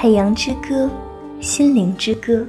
海洋之歌，心灵之歌。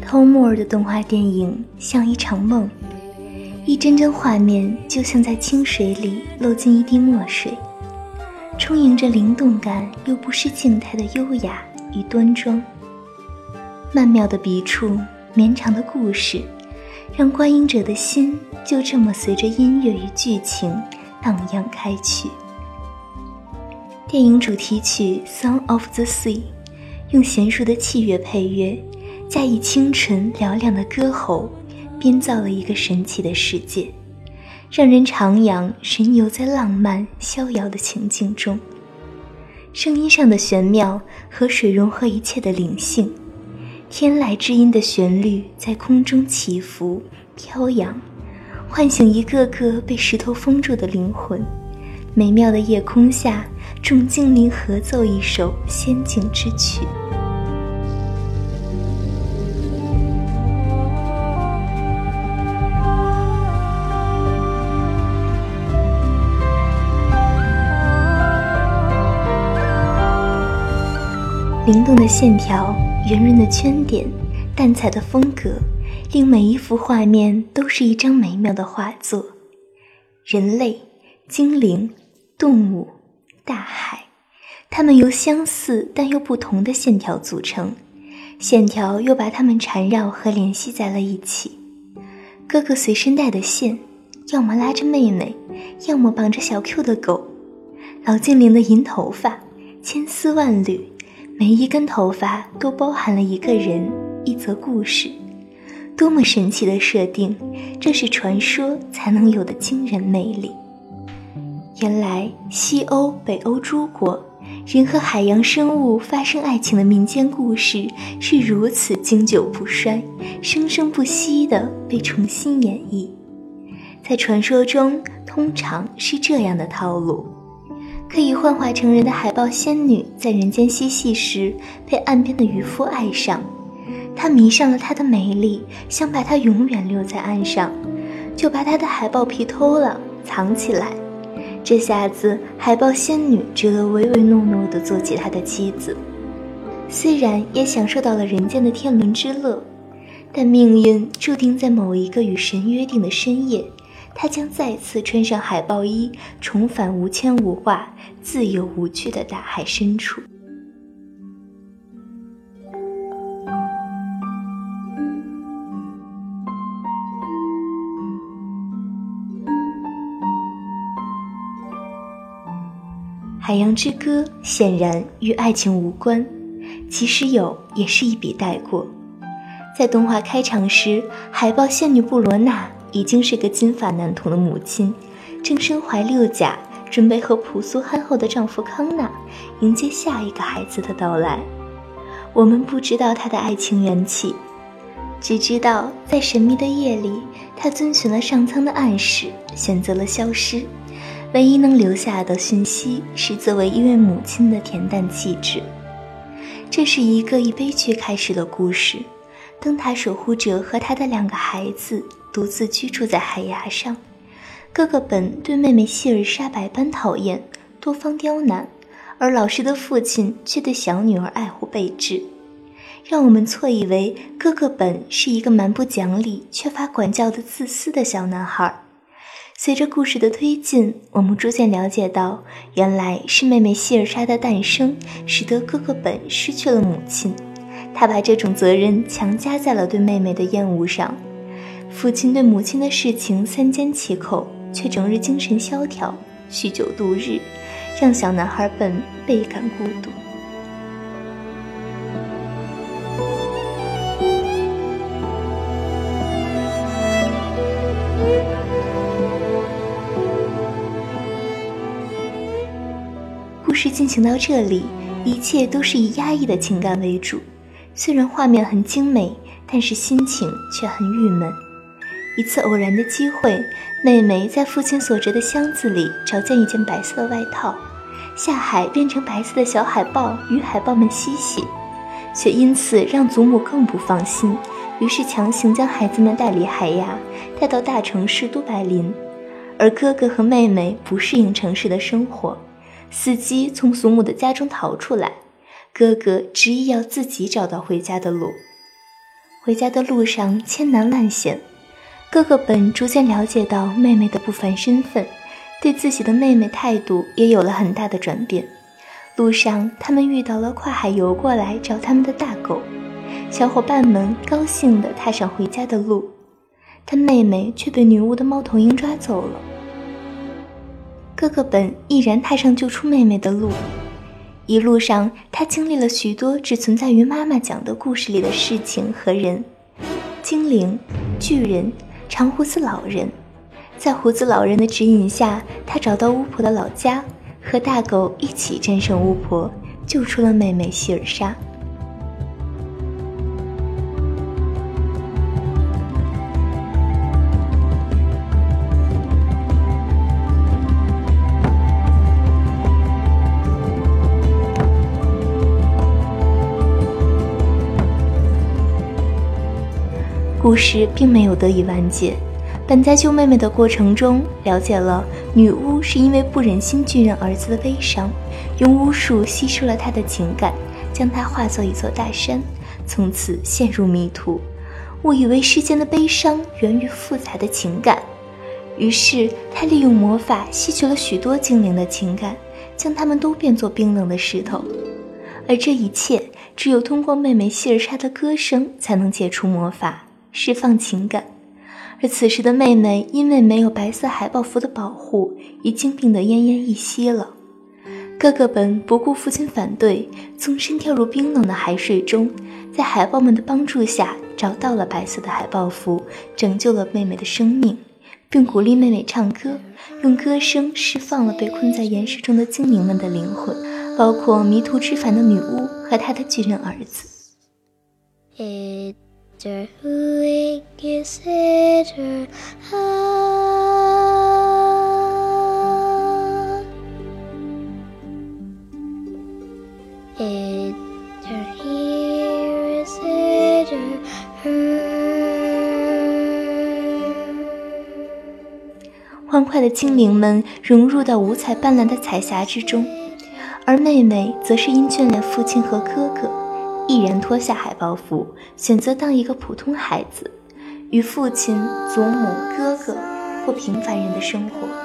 偷莫尔的动画电影像一场梦，一帧帧画面就像在清水里漏进一滴墨水，充盈着灵动感又不失静态的优雅与端庄。曼妙的笔触，绵长的故事，让观影者的心就这么随着音乐与剧情荡漾开去。电影主题曲《Song of the Sea》，用娴熟的器乐配乐，加以清纯嘹亮的歌喉，编造了一个神奇的世界，让人徜徉神游在浪漫逍遥的情境中。声音上的玄妙，和水融合一切的灵性，天籁之音的旋律在空中起伏飘扬，唤醒一个个被石头封住的灵魂。美妙的夜空下。众精灵合奏一首仙境之曲，灵动的线条、圆润的圈点、淡彩的风格，令每一幅画面都是一张美妙的画作。人类、精灵、动物。大海，它们由相似但又不同的线条组成，线条又把它们缠绕和联系在了一起。哥哥随身带的线，要么拉着妹妹，要么绑着小 Q 的狗。老精灵的银头发，千丝万缕，每一根头发都包含了一个人，一则故事。多么神奇的设定！这是传说才能有的惊人魅力。原来西欧、北欧诸国人和海洋生物发生爱情的民间故事是如此经久不衰、生生不息地被重新演绎。在传说中，通常是这样的套路：可以幻化成人的海豹仙女在人间嬉戏时被岸边的渔夫爱上，他迷上了她的美丽，想把她永远留在岸上，就把她的海豹皮偷了，藏起来。这下子，海豹仙女只得唯唯诺诺的做起他的妻子。虽然也享受到了人间的天伦之乐，但命运注定在某一个与神约定的深夜，他将再次穿上海豹衣，重返无牵无挂、自由无拘的大海深处。海洋之歌显然与爱情无关，即使有，也是一笔带过。在动画开场时，海豹仙女布罗娜已经是个金发男童的母亲，正身怀六甲，准备和朴素憨厚的丈夫康纳迎接下一个孩子的到来。我们不知道她的爱情缘起，只知道在神秘的夜里，她遵循了上苍的暗示，选择了消失。唯一能留下的讯息是作为一位母亲的恬淡气质。这是一个以悲剧开始的故事。灯塔守护者和他的两个孩子独自居住在海崖上。哥哥本对妹妹希尔莎百般讨厌，多方刁难，而老师的父亲却对小女儿爱护备至，让我们错以为哥哥本是一个蛮不讲理、缺乏管教的自私的小男孩。随着故事的推进，我们逐渐了解到，原来是妹妹希尔莎的诞生，使得哥哥本失去了母亲。他把这种责任强加在了对妹妹的厌恶上。父亲对母亲的事情三缄其口，却整日精神萧条，酗酒度日，让小男孩本倍感孤独。故事进行到这里，一切都是以压抑的情感为主。虽然画面很精美，但是心情却很郁闷。一次偶然的机会，妹妹在父亲所折的箱子里找见一件白色的外套，下海变成白色的小海豹与海豹们嬉戏，却因此让祖母更不放心，于是强行将孩子们带离海牙，带到大城市都柏林。而哥哥和妹妹不适应城市的生活。司机从祖母的家中逃出来，哥哥执意要自己找到回家的路。回家的路上千难万险，哥哥本逐渐了解到妹妹的不凡身份，对自己的妹妹态度也有了很大的转变。路上，他们遇到了跨海游过来找他们的大狗，小伙伴们高兴地踏上回家的路，但妹妹却被女巫的猫头鹰抓走了。哥哥本毅然踏上救出妹妹的路。一路上，他经历了许多只存在于妈妈讲的故事里的事情和人：精灵、巨人、长胡子老人。在胡子老人的指引下，他找到巫婆的老家，和大狗一起战胜巫婆，救出了妹妹希尔莎。故事并没有得以完结。本在救妹妹的过程中，了解了女巫是因为不忍心巨人儿子的悲伤，用巫术吸收了他的情感，将他化作一座大山，从此陷入迷途，误以为世间的悲伤源于复杂的情感。于是他利用魔法吸取了许多精灵的情感，将他们都变作冰冷的石头。而这一切，只有通过妹妹希尔莎的歌声，才能解除魔法。释放情感，而此时的妹妹因为没有白色海豹服的保护，已经病得奄奄一息了。哥哥本不顾父亲反对，纵身跳入冰冷的海水中，在海豹们的帮助下找到了白色的海豹服，拯救了妹妹的生命，并鼓励妹妹唱歌，用歌声释放了被困在岩石中的精灵们的灵魂，包括迷途知返的女巫和她的巨人儿子。Who consider It here her 欢快的精灵们融入到五彩斑斓的彩霞之中，而妹妹则是因眷恋父亲和哥哥。毅然脱下海豹服，选择当一个普通孩子，与父亲、祖母、哥哥过平凡人的生活。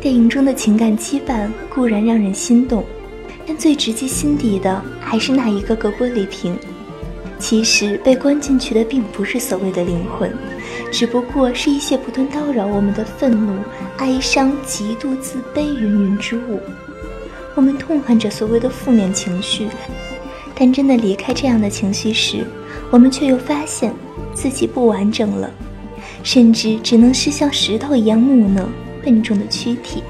电影中的情感羁绊固然让人心动，但最直击心底的还是那一个个玻璃瓶。其实被关进去的并不是所谓的灵魂，只不过是一些不断叨扰我们的愤怒、哀伤、极度、自卑云云之物。我们痛恨着所谓的负面情绪，但真的离开这样的情绪时，我们却又发现自己不完整了，甚至只能是像石头一样木讷。笨重的躯体。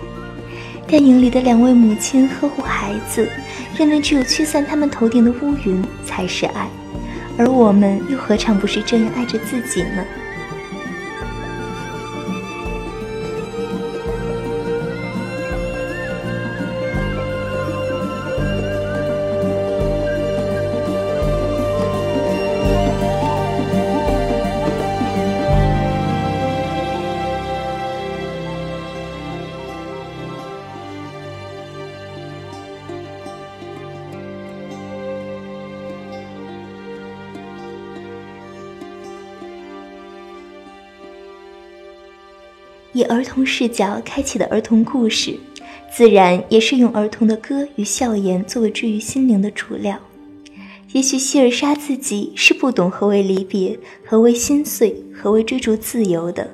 电影里的两位母亲呵护孩子，认为只有驱散他们头顶的乌云才是爱，而我们又何尝不是这样爱着自己呢？以儿童视角开启的儿童故事，自然也是用儿童的歌与笑颜作为治愈心灵的主料。也许希尔莎自己是不懂何为离别，何为心碎，何为追逐自由的，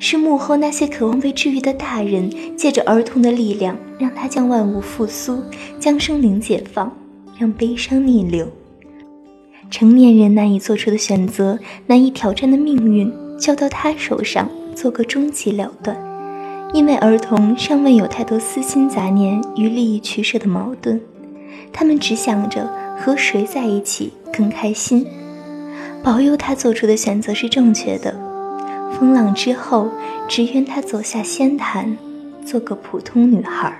是幕后那些渴望被治愈的大人，借着儿童的力量，让他将万物复苏，将生灵解放，让悲伤逆流。成年人难以做出的选择，难以挑战的命运，交到他手上，做个终极了断。因为儿童尚未有太多私心杂念与利益取舍的矛盾，他们只想着和谁在一起更开心。保佑他做出的选择是正确的。风浪之后，只愿他走下仙坛，做个普通女孩。